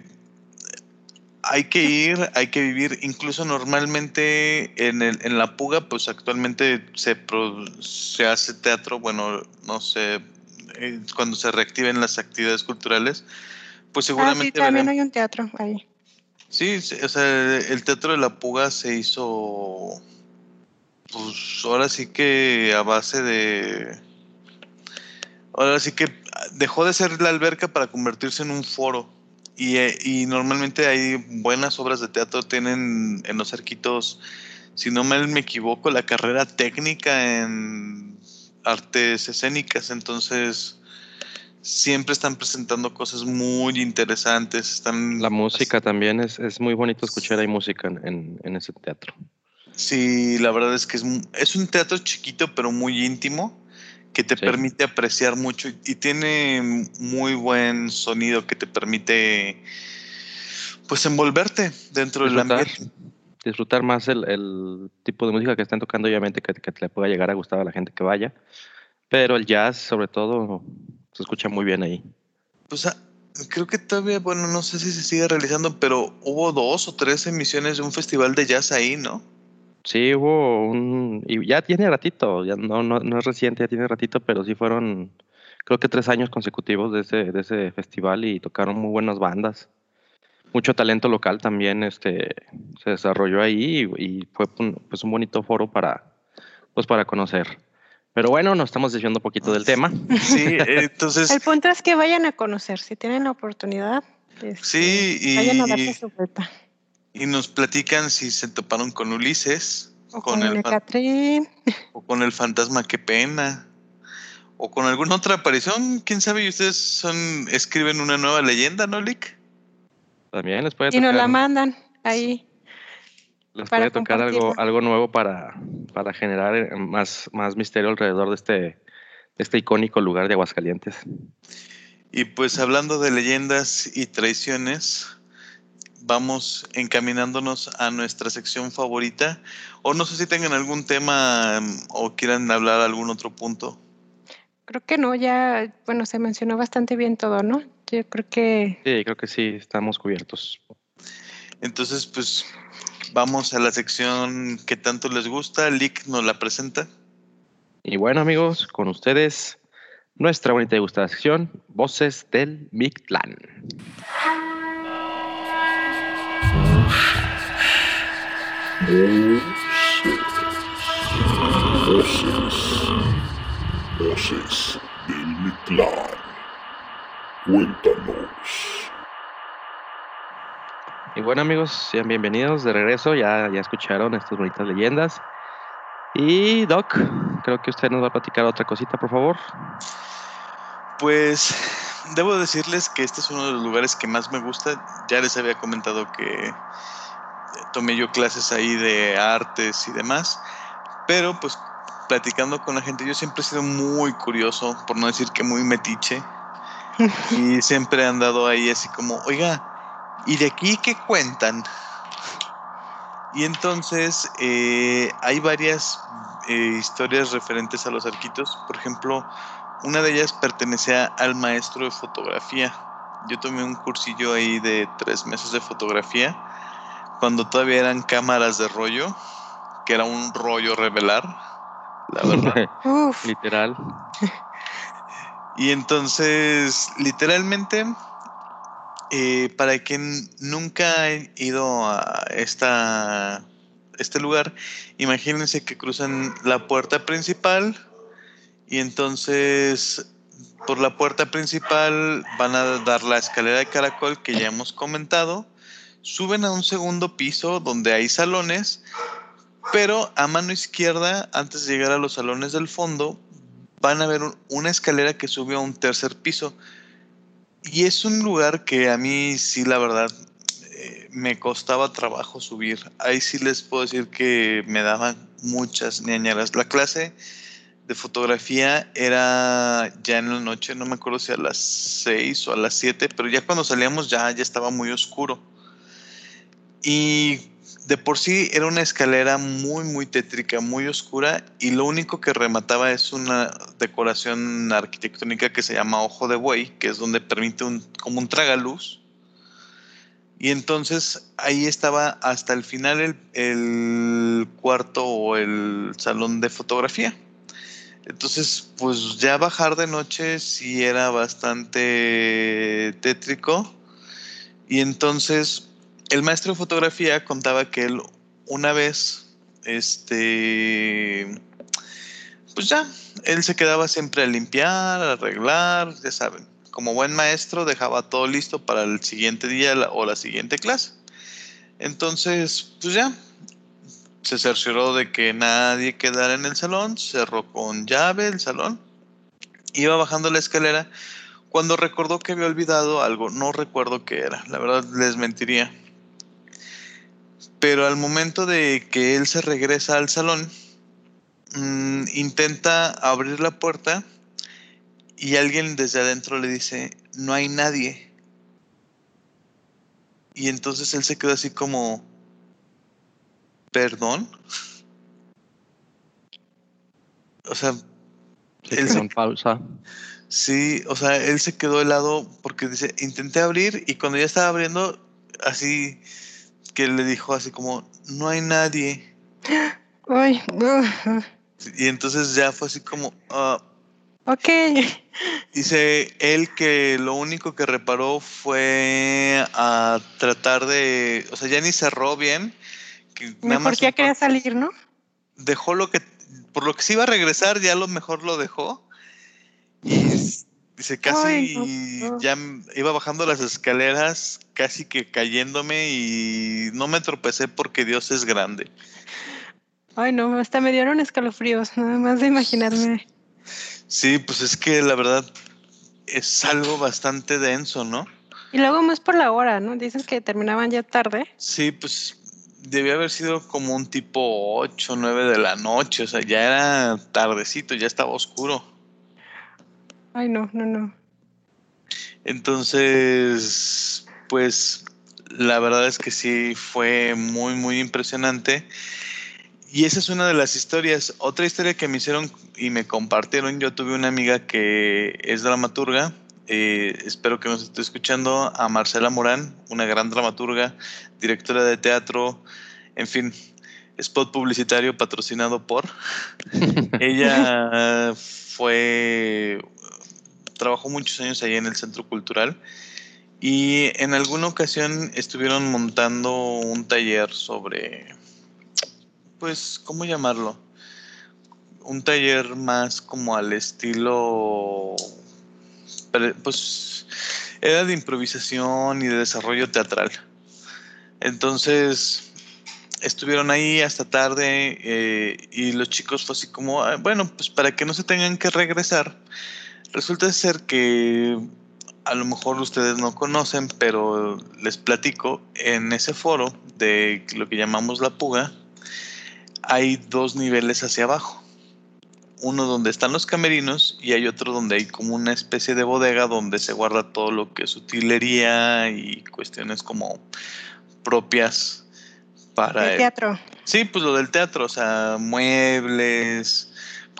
hay que ir, hay que vivir. Incluso normalmente en, el, en la puga, pues actualmente se, pro- se hace teatro, bueno, no sé, eh, cuando se reactiven las actividades culturales, pues Ah, sí, seguramente... también veremos- hay un teatro ahí. Sí, sí, o sea, el teatro de la puga se hizo, pues ahora sí que a base de, ahora sí que dejó de ser la alberca para convertirse en un foro. Y, eh, y normalmente hay buenas obras de teatro, tienen en los arquitos, si no mal me equivoco, la carrera técnica en artes escénicas, entonces siempre están presentando cosas muy interesantes, están La música también es, es muy bonito escuchar ahí música en, en, en ese teatro. Sí, la verdad es que es, es un teatro chiquito pero muy íntimo que te Sí. permite apreciar mucho y, y tiene muy buen sonido que te permite pues envolverte dentro del ambiente. disfrutar más el, el tipo de música que están tocando, obviamente que, que le pueda llegar a gustar a la gente que vaya. Pero el jazz, sobre todo, se escucha muy bien ahí. Pues creo que todavía, bueno, no sé si se sigue realizando, pero hubo dos o tres emisiones de un festival de jazz ahí, ¿no? Sí, hubo un... Y ya tiene ratito, ya no, no, no es reciente, ya tiene ratito, pero sí fueron, creo que tres años consecutivos de ese, de ese festival y tocaron muy buenas bandas. Mucho talento local también este, se desarrolló ahí y, y fue un, pues un bonito foro para, pues para conocer. Pero bueno, nos estamos desviando un poquito del tema. Sí, entonces. El punto es que vayan a conocer, si tienen la oportunidad. este, Sí, y- Vayan a darse su vuelta. Y nos platican si se toparon con Ulises, O con con, el Catrín. o con el fantasma que pena, o con alguna otra aparición. ¿Quién sabe? Y ustedes son escriben una nueva leyenda, ¿no, Lick? También les puede Y nos la tocar, mandan ahí. les puede tocar algo, algo nuevo para, para generar eh, más, más misterio alrededor de este, de este icónico lugar de Aguascalientes. Y pues hablando de leyendas y traiciones, vamos encaminándonos a nuestra sección favorita. O no sé si tengan algún tema mm, o quieran hablar algún otro punto. Creo que no, ya, bueno, se mencionó bastante bien todo, ¿no? Yo creo que Sí, creo que sí, estamos cubiertos. Entonces, pues vamos a la sección que tanto les gusta. Lick nos la presenta. Y bueno, amigos, con ustedes, nuestra bonita y gustada sección, Voces del Mictlán. Voces. Voces del Mictlán. Cuéntanos. Y bueno, amigos, sean bienvenidos de regreso. Ya, ya escucharon estas bonitas leyendas. Y Doc, creo que usted nos va a platicar otra cosita, por favor. Pues debo decirles que este es uno de los lugares que más me gusta. Ya les había comentado que tomé yo clases ahí de artes y demás. Pero pues platicando con la gente, yo siempre he sido muy curioso, por no decir que muy metiche. y siempre he andado ahí así como, oiga, ¿y de aquí qué cuentan? Y entonces eh, hay varias eh, historias referentes a los arquitos. Por ejemplo, una de ellas pertenecía al maestro de fotografía. Yo tomé un cursillo ahí de tres meses de fotografía, cuando todavía eran cámaras de rollo, que era un rollo revelar, la verdad. Uf, Literal. Y entonces, literalmente, eh, para quien nunca ha ido a esta, este lugar, imagínense que cruzan la puerta principal y entonces por la puerta principal van a dar la escalera de caracol que ya hemos comentado, suben a un segundo piso donde hay salones, pero a mano izquierda, antes de llegar a los salones del fondo, van a ver un- una escalera que sube a un tercer piso. Y es un lugar que a mí sí, la verdad, eh, me costaba trabajo subir. Ahí sí les puedo decir que me daban muchas ñañaras. La clase de fotografía era ya en la noche, no me acuerdo si a las 6 o a las 7, pero ya cuando salíamos ya, ya estaba muy oscuro. Y de por sí era una escalera muy, muy tétrica, muy oscura, y lo único que remataba es una decoración arquitectónica que se llama Ojo de Buey, que es donde permite un, como un tragaluz. Y entonces ahí estaba hasta el final el, el cuarto o el salón de fotografía. Entonces, pues ya bajar de noche sí era bastante tétrico. Y entonces el maestro de fotografía contaba que él una vez, este, pues ya, él se quedaba siempre a limpiar, a arreglar, ya saben. Como buen maestro dejaba todo listo para el siguiente día o la siguiente clase. Entonces, pues ya, se cercioró de que nadie quedara en el salón, cerró con llave el salón, iba bajando la escalera cuando recordó que había olvidado algo, no recuerdo qué era, la verdad les mentiría. Pero al momento de que él se regresa al salón, mm, intenta abrir la puerta y alguien desde adentro le dice, no hay nadie. Y entonces él se quedó así como, ¿perdón? O sea, Él se- pausa. Sí, o sea, él se quedó helado porque dice, intenté abrir y cuando ya estaba abriendo, así que le dijo así como, no hay nadie. Y entonces ya fue así como, ah, ok. dice él que lo único que reparó fue a tratar de, o sea, ya ni cerró bien. Que nada Mejor más ya quería salir, ¿no? dejó lo que por lo que se iba a regresar, ya lo mejor lo dejó. Y dice, casi Ay, no, no. ya iba bajando las escaleras, casi que cayéndome y no me tropecé porque Dios es grande. Ay, no, hasta me dieron escalofríos, nada más de imaginarme. Sí, pues es que la verdad es algo bastante denso, ¿no? Y luego más por la hora, ¿no? Dicen que terminaban ya tarde. Sí, pues debía haber sido como un tipo 8, 9 de la noche, o sea, ya era tardecito, ya estaba oscuro. Ay, no, no, no. Entonces, pues la verdad es que sí fue muy, muy impresionante. Y esa es una de las historias. Otra historia que me hicieron y me compartieron, yo tuve una amiga que es dramaturga. eh, espero que nos esté escuchando a Marcela Morán, una gran dramaturga, directora de teatro, en fin, spot publicitario patrocinado por. Ella fue, trabajó muchos años ahí en el Centro Cultural y en alguna ocasión estuvieron montando un taller sobre, pues, ¿cómo llamarlo? Un taller más como al estilo, pues, era de improvisación y de desarrollo teatral. Entonces, estuvieron ahí hasta tarde eh, y los chicos fue así como, "Ah, bueno, pues para que no se tengan que regresar, resulta ser que a lo mejor ustedes no conocen, pero les platico, en ese foro de lo que llamamos la puga, hay dos niveles hacia abajo. Uno donde están los camerinos y hay otro donde hay como una especie de bodega donde se guarda todo lo que es utilería y cuestiones como propias para El el- teatro. Sí, pues lo del teatro, o sea, muebles,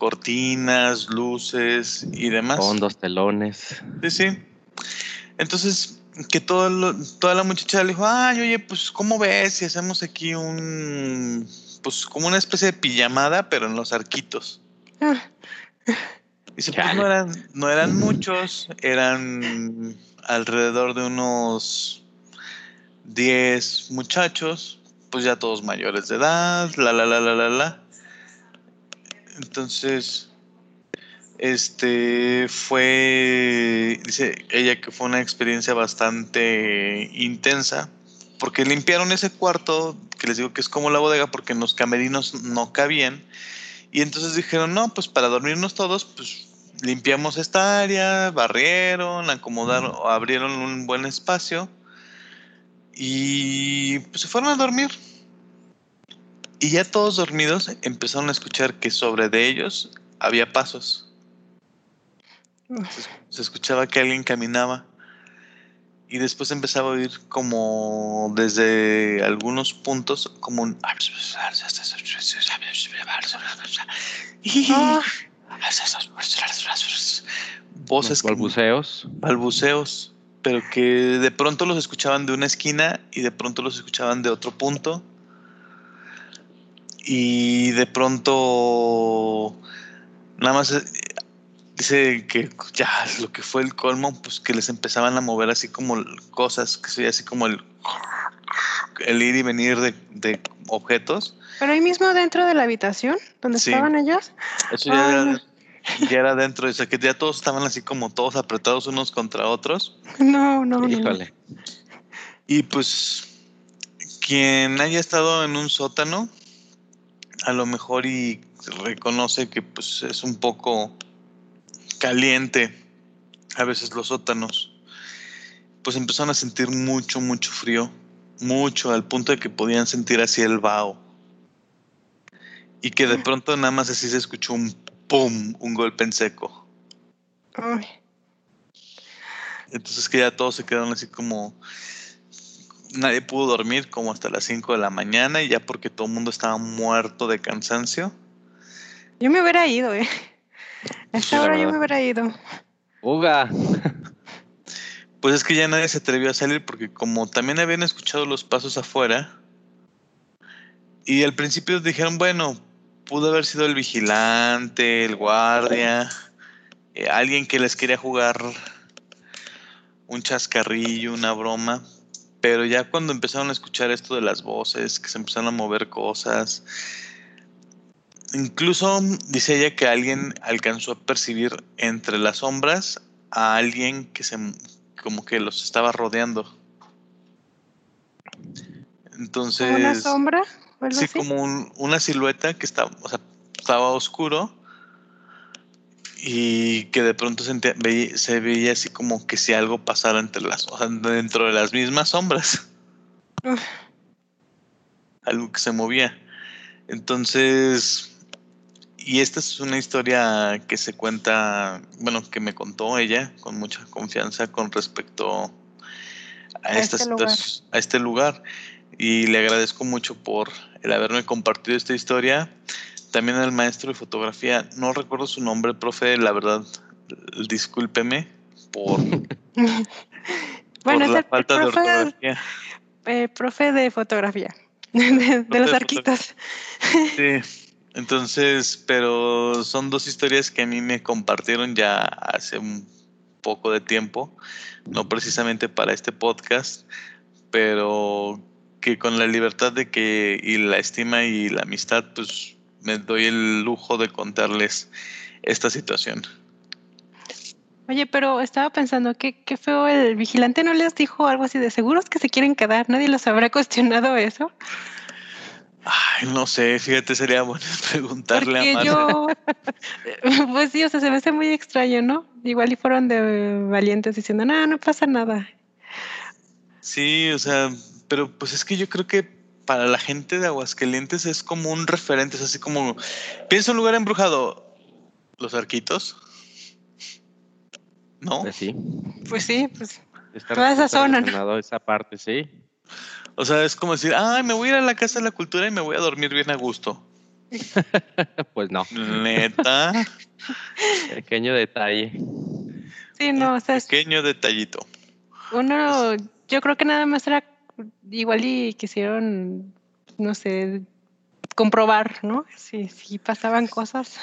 cortinas, luces y demás. Fondos, telones. Sí, sí. Entonces, que todo lo- toda la muchacha le dijo, ay, oye, pues, ¿cómo ves si hacemos aquí un, pues, como una especie de pijamada, pero en los arquitos? Ah, Dice, pues no eran, no eran muchos, eran alrededor de unos 10 muchachos, pues ya todos mayores de edad, la, la, la, la, la, la. Entonces, este fue, dice ella que fue una experiencia bastante intensa, porque limpiaron ese cuarto, que les digo que es como la bodega, porque en los camerinos no cabían. Y entonces dijeron, no, pues para dormirnos todos, pues limpiamos esta área, barrieron, acomodaron, abrieron un buen espacio y pues se fueron a dormir. Y ya todos dormidos empezaron a escuchar que sobre de ellos había pasos. Se, se escuchaba que alguien caminaba. Y después empezaba a oír como desde algunos puntos como un... Voces como- balbuceos. balbuceos, pero que de pronto los escuchaban de una esquina y de pronto los escuchaban de otro punto. Y de pronto nada más eh, dice que ya lo que fue el colmo, pues que les empezaban a mover así como cosas, que sería así como el, el ir y venir de, de objetos. Pero ahí mismo dentro de la habitación, donde Sí. estaban ellos. Eso ya, era, no. ya era dentro, o sea que ya todos estaban así como todos apretados unos contra otros. No, no, no, no. Híjole. Y pues quien haya estado en un sótano, a lo mejor y reconoce que pues es un poco caliente a veces los sótanos. Pues empezaron a sentir mucho, mucho frío, mucho, al punto de que podían sentir así el vaho. Y que de pronto nada más así se escuchó un pum, un golpe en seco. Entonces que ya todos se quedaron así como... Nadie pudo dormir como hasta las 5 de la mañana y ya porque todo el mundo estaba muerto de cansancio. yo me hubiera ido, ¿eh? A esta hora yo me hubiera ido. Uga. Pues es que ya nadie se atrevió a salir porque como también habían escuchado los pasos afuera y al principio dijeron, bueno, pudo haber sido el vigilante, el guardia, eh, alguien que les quería jugar un chascarrillo, una broma, pero ya cuando empezaron a escuchar esto de las voces, que se empezaron a mover cosas, incluso dice ella que alguien alcanzó a percibir entre las sombras a alguien que se como que los estaba rodeando. Entonces. ¿Como una sombra? Sí, así? como un- una silueta que estaba, o sea, estaba oscuro y que de pronto se, veía- se veía así como que si algo pasara entre las, o sea, dentro de las mismas sombras. Algo que se movía. Entonces, y esta es una historia que se cuenta, bueno, que me contó ella con mucha confianza con respecto a, A esta este lugar. a este lugar. Y le agradezco mucho por el haberme compartido esta historia. También al maestro de fotografía, no recuerdo su nombre, profe, la verdad, discúlpeme por, bueno, por es la el falta de profe, ortografía. eh, profe de fotografía. De, de Profe los de arquitos. Sí, entonces, pero son dos historias que a mí me compartieron ya hace un poco de tiempo, no precisamente para este podcast, pero que con la libertad de que y la estima y la amistad, pues me doy el lujo de contarles esta situación. Oye, pero estaba pensando, qué, qué feo, el vigilante no les dijo algo así de seguros que se quieren quedar, nadie los habrá cuestionado eso. Ay, no sé, fíjate, sería bueno preguntarle Porque a yo, pues sí, o sea, se me hace muy extraño, ¿no? Igual y fueron de valientes diciendo, no, no pasa nada. Sí, o sea, pero pues es que yo creo que para la gente de Aguascalientes es como un referente, es así como, piensa un lugar embrujado, los arquitos, ¿no? Pues sí. Pues sí, pues Está, Toda esa zona, ¿no? esa parte, sí. O sea, es como decir, ay, me voy a ir a la Casa de la Cultura y me voy a dormir bien a gusto. Pues no. Neta, Pequeño detalle. sí, no, o sea, pequeño detallito. uno, yo creo que nada más era igual y quisieron, no sé, comprobar, ¿no? Si, si pasaban cosas.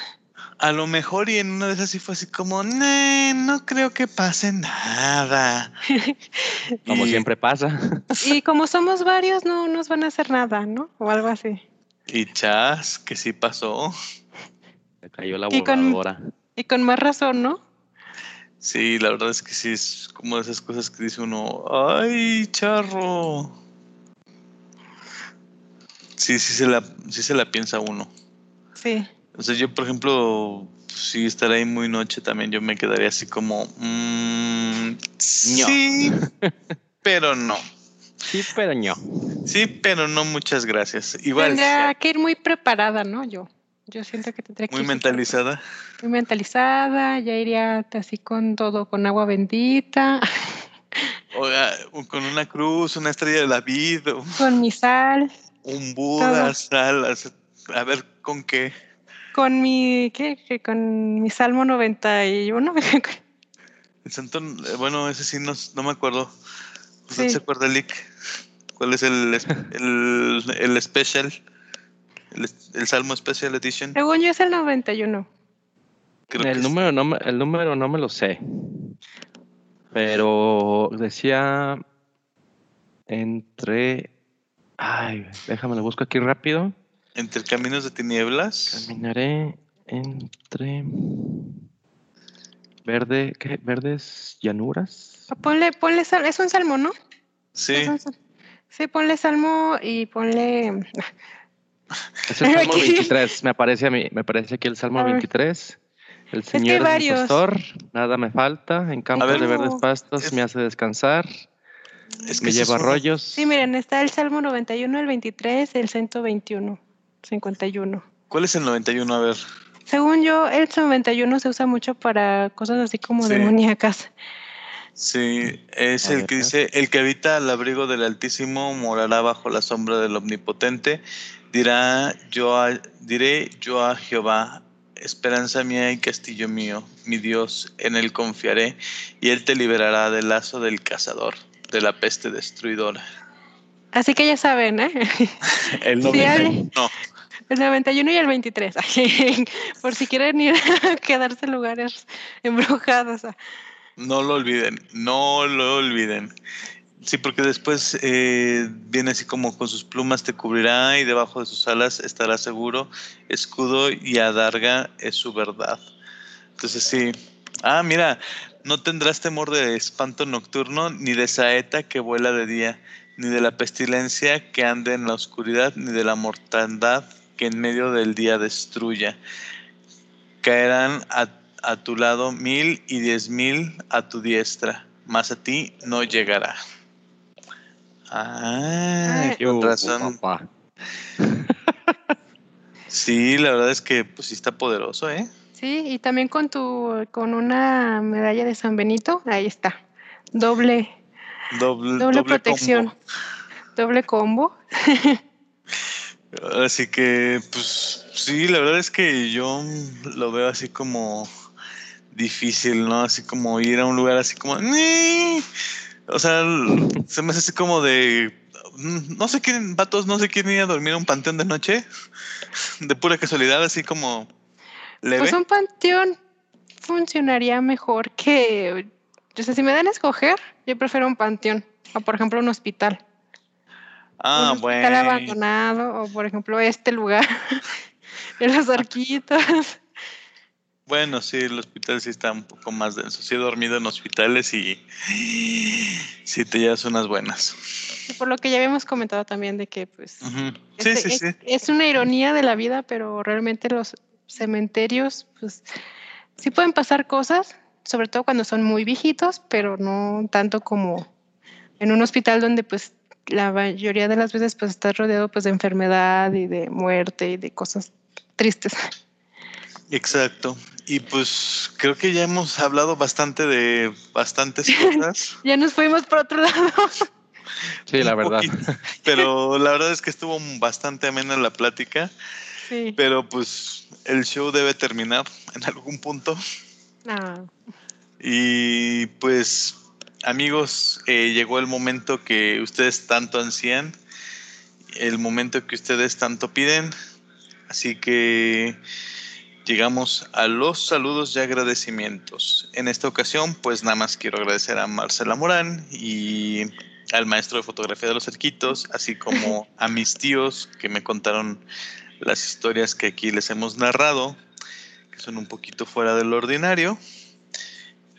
A lo mejor y en una de esas sí fue así como, "Nee, no creo que pase nada. Como Y- siempre pasa. Y como somos varios, no nos van a hacer nada, ¿no? O algo así. Y chas, que sí pasó. Se cayó la Y con- voladora. Y con más razón, ¿no? Sí, la verdad es que sí es como de esas cosas que dice uno, ay, charro. Sí, sí se la, sí se la piensa uno. Sí. O sea, yo, por ejemplo, pues, si estar ahí muy noche también, yo me quedaría así como, mm, sí, pero no. Sí, pero no. Sí, pero no, muchas gracias. Igual, Tendría que ir muy preparada, ¿no? Yo. Yo siento que tendría que muy mentalizada. Muy mentalizada, ya iría así con todo, con agua bendita, Oiga, con una cruz, una estrella de la vida, con mi sal, un Buda, Todo. salas, a ver con qué. con mi, ¿qué? Con mi Salmo 91. El santo, eh, bueno, ese sí no, no me acuerdo. ¿Usted Sí. se acuerda, Lick? ¿Cuál es el, el, el special? El, es- el Salmo Special Edition. Según yo es el 91. Creo que El es- número, no me, el número no me lo sé. Pero decía entre. Ay, déjame lo busco aquí rápido. Entre Caminos de Tinieblas. Caminaré entre. Verde, ¿qué? ¿Verdes llanuras? Ah, Ponle, ponle sal, es un salmo, ¿no? Sí, Es Sí, ponle salmo y ponle. Es el Salmo Aquí. 23, me aparece a mí, me parece aquí el Salmo A ver. 23. El que Señor es mi varios. pastor, nada me falta, en campos ver. de verdes pastos Es- me hace descansar, es que me lleva arroyos. Sí, miren, está el salmo 91, el 23, el 121, 51. ¿Cuál es el 91? A ver. Según yo, el 91 se usa mucho para cosas así como Sí. demoníacas. Sí, es el que dice, el que habita al abrigo del Altísimo morará bajo la sombra del Omnipotente. Dirá yo a- diré yo a Jehová, esperanza mía y castillo mío, mi Dios, en él confiaré, y él te liberará del lazo del cazador, de la peste destruidora. Así que ya saben, ¿eh? El Sí, 90 hay- no, El 91 y el 23. Por si quieren ir a quedarse en lugares embrujados. no lo olviden, no lo olviden. Sí, porque después eh, viene así como con sus plumas te cubrirá y debajo de sus alas estará seguro, escudo y adarga es su verdad. Entonces sí. Ah, mira, no tendrás temor de espanto nocturno, ni de saeta que vuela de día, ni de la pestilencia que ande en la oscuridad, ni de la mortandad que en medio del día destruya. Caerán a, a tu lado mil y diez mil a tu diestra, mas a ti no llegará. Ah, Ay. con razón. papá. Sí, la verdad es que pues sí está poderoso, ¿eh? Sí, y también con tu, con una medalla de San Benito, ahí está. Doble, Doble, doble, doble protección. combo. Doble combo. Así que, pues sí, la verdad es que yo lo veo así como difícil, ¿no? Así como ir a un lugar así como... O sea, se me hace así como de... No se quieren, vatos, no se quieren ir a dormir a un panteón de noche. De pura casualidad, así como leve. Pues un panteón funcionaría mejor que, o sea, si me dan a escoger, yo prefiero un panteón o por ejemplo un hospital. ah, un hospital bueno. abandonado o por ejemplo este lugar en los arquitos. Bueno, sí, el hospital sí está un poco más denso. Sí he dormido en hospitales y sí te llevas unas buenas. Por lo que ya habíamos comentado también de que pues. Sí, este- sí, es, sí. es una ironía de la vida, pero realmente los cementerios pues sí pueden pasar cosas, sobre todo cuando son muy viejitos, pero no tanto como en un hospital donde pues la mayoría de las veces pues estás rodeado pues de enfermedad y de muerte y de cosas tristes. Exacto. Y pues creo que ya hemos hablado bastante de bastantes cosas. Ya nos fuimos por otro lado. Sí, la verdad. poquito, Pero la verdad es que estuvo bastante amena la plática. Sí. Pero pues el show debe terminar en algún punto. Ah, Y pues amigos, eh, llegó el momento que ustedes tanto ansían, el momento que ustedes tanto piden. Así que llegamos a los saludos y agradecimientos. En esta ocasión, pues nada más quiero agradecer a Marcela Morán y al maestro de fotografía de los cerquitos, así como a mis tíos que me contaron las historias que aquí les hemos narrado, que son un poquito fuera del ordinario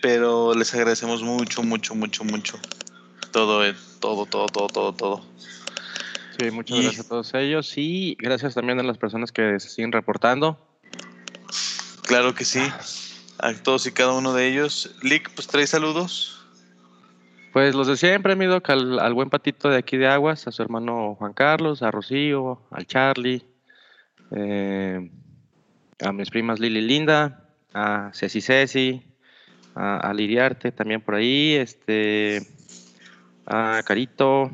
pero les agradecemos mucho, mucho, mucho, mucho. Todo, eh, todo, todo, todo, todo, todo. Sí, muchas Y- gracias a todos ellos y gracias también a las personas que se siguen reportando. Claro que sí. A todos y cada uno de ellos. Lick, pues trae saludos. Pues los de siempre, mi al, al buen patito de aquí de Aguas, a su hermano Juan Carlos, a Rocío, al Charlie, eh, a mis primas Lili Linda, a Ceci Ceci, a, a Liriarte también por ahí, este, a Carito,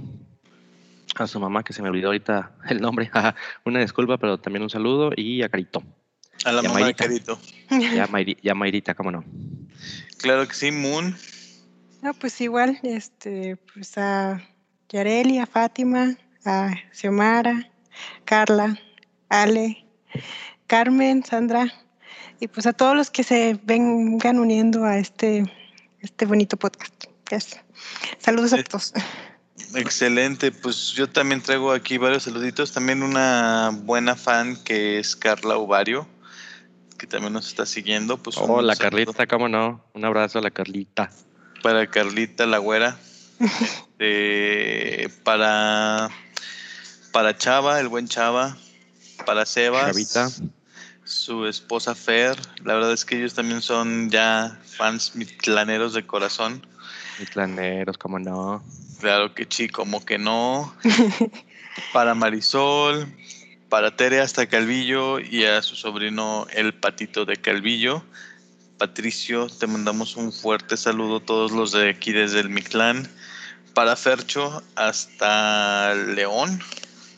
a su mamá que se me olvidó ahorita el nombre, una disculpa, pero también un saludo, y a Carito, A la Y mamá de Mayrita. Carito. y a, Mayri- y a Mayrita, cómo no. Claro que sí, Moon. No, pues igual, este, pues a Yareli, a Fátima, a Xiomara, Carla, Ale, Carmen, Sandra, y pues a todos los que se vengan uniendo a este, este bonito podcast. Yes. Saludos a Sí. todos. Excelente. Pues yo también traigo aquí varios saluditos. También una buena fan que es Carla Ovario, que también nos está siguiendo. Pues Hola saludo Carlita, cómo no, un abrazo a la Carlita. Para Carlita la güera. Este, para, para Chava, el buen Chava. Para Sebas. Chavita. Su esposa Fer. La verdad es que ellos también son ya fans mitlaneros de corazón. Mitlaneros, cómo no. Claro que sí, como que no. Para Marisol, para Tere hasta Calvillo y a su sobrino el patito de Calvillo. Patricio, te mandamos un fuerte saludo todos los de aquí desde el Mictlán. Para Fercho hasta León,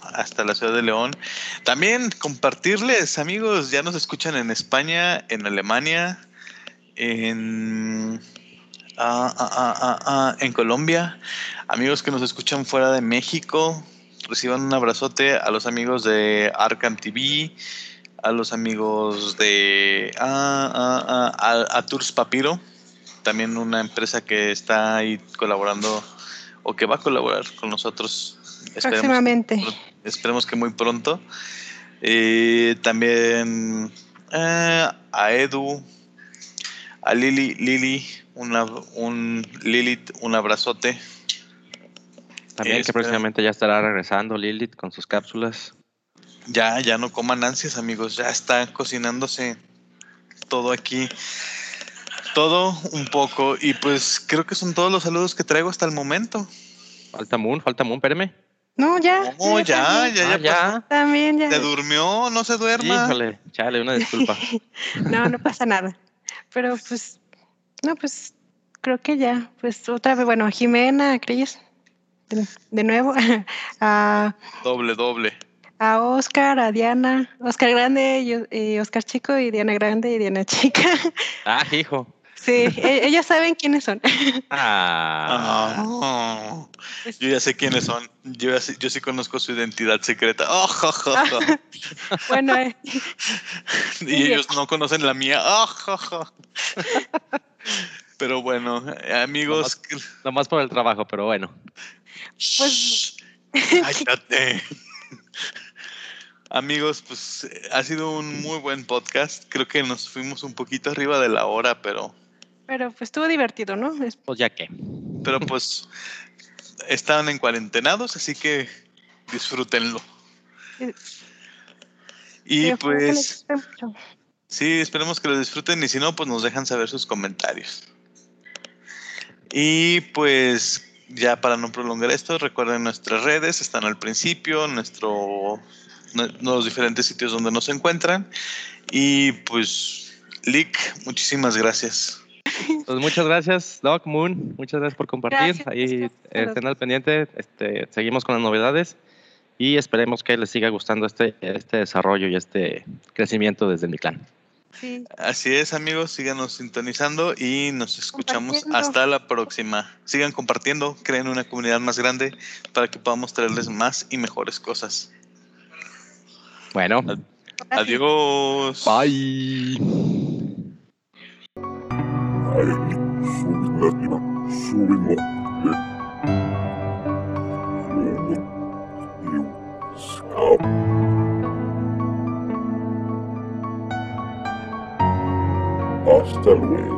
hasta la ciudad de León. También compartirles, amigos, ya nos escuchan en España, en Alemania, en, ah, ah, ah, en Colombia. Amigos que nos escuchan fuera de México, reciban un abrazote a los amigos de Arkham TV, a los amigos de ah, ah, ah, a, a Tours Papiro, también una empresa que está ahí colaborando o que va a colaborar con nosotros. Esperemos, Próximamente. esperemos que muy pronto. Eh, también eh, a Edu, a Lili, Lili, una, un Lilith, un abrazote. También que próximamente ya estará regresando Lilith con sus cápsulas. Ya, ya no coman ansias, amigos. Ya está cocinándose todo aquí. Todo un poco. Y pues creo que son todos los saludos que traigo hasta el momento. Falta Moon, falta Moon, espérame. No, ya. No, ya, ya, Ah, ya. ya. También ya. ¿Se durmió? No se duerma. Híjole, chale, una disculpa. No, no pasa nada. Pero pues, no, pues creo que ya. Pues otra vez, bueno, a Jimena, Cris, de, nuevo, a, Doble, doble. a Oscar, a Diana, Oscar Grande, y, y Oscar Chico, y Diana Grande y Diana Chica. Ah, hijo. Sí, e- ellos saben quiénes son. Ah. Ah, yo ya sé quiénes son. Yo, ya sé- yo sí conozco su identidad secreta. Oh, jo, jo, jo. Bueno, eh, y ellos no conocen la mía. Oh. Pero bueno, eh, amigos. Nomás por el trabajo, pero bueno. Pues Cállate. Amigos, pues eh, ha sido un muy buen podcast. Creo que nos fuimos un poquito arriba de la hora, pero, pero pues estuvo divertido, ¿no? Es- Pues ya que. pero pues están en cuarentenados, así que disfrútenlo. Sí. Y pues sí, esperemos que lo disfruten y si no, pues nos dejan saber sus comentarios. Y pues ya para no prolongar esto, recuerden nuestras redes, están al principio, nuestro, nue- los diferentes sitios donde nos encuentran. Y pues, Lick, muchísimas gracias. Pues muchas gracias, Doc Moon. Muchas gracias por compartir. Gracias, Ahí gracias. estén al pendiente. Este, seguimos con las novedades y esperemos que les siga gustando este, este desarrollo y este crecimiento desde mi clan. Sí, Así es, amigos, síganos sintonizando y nos escuchamos hasta la próxima. Sigan compartiendo, creen una comunidad más grande para que podamos traerles más y mejores cosas. Bueno, Adiós. bye. Hasta luego.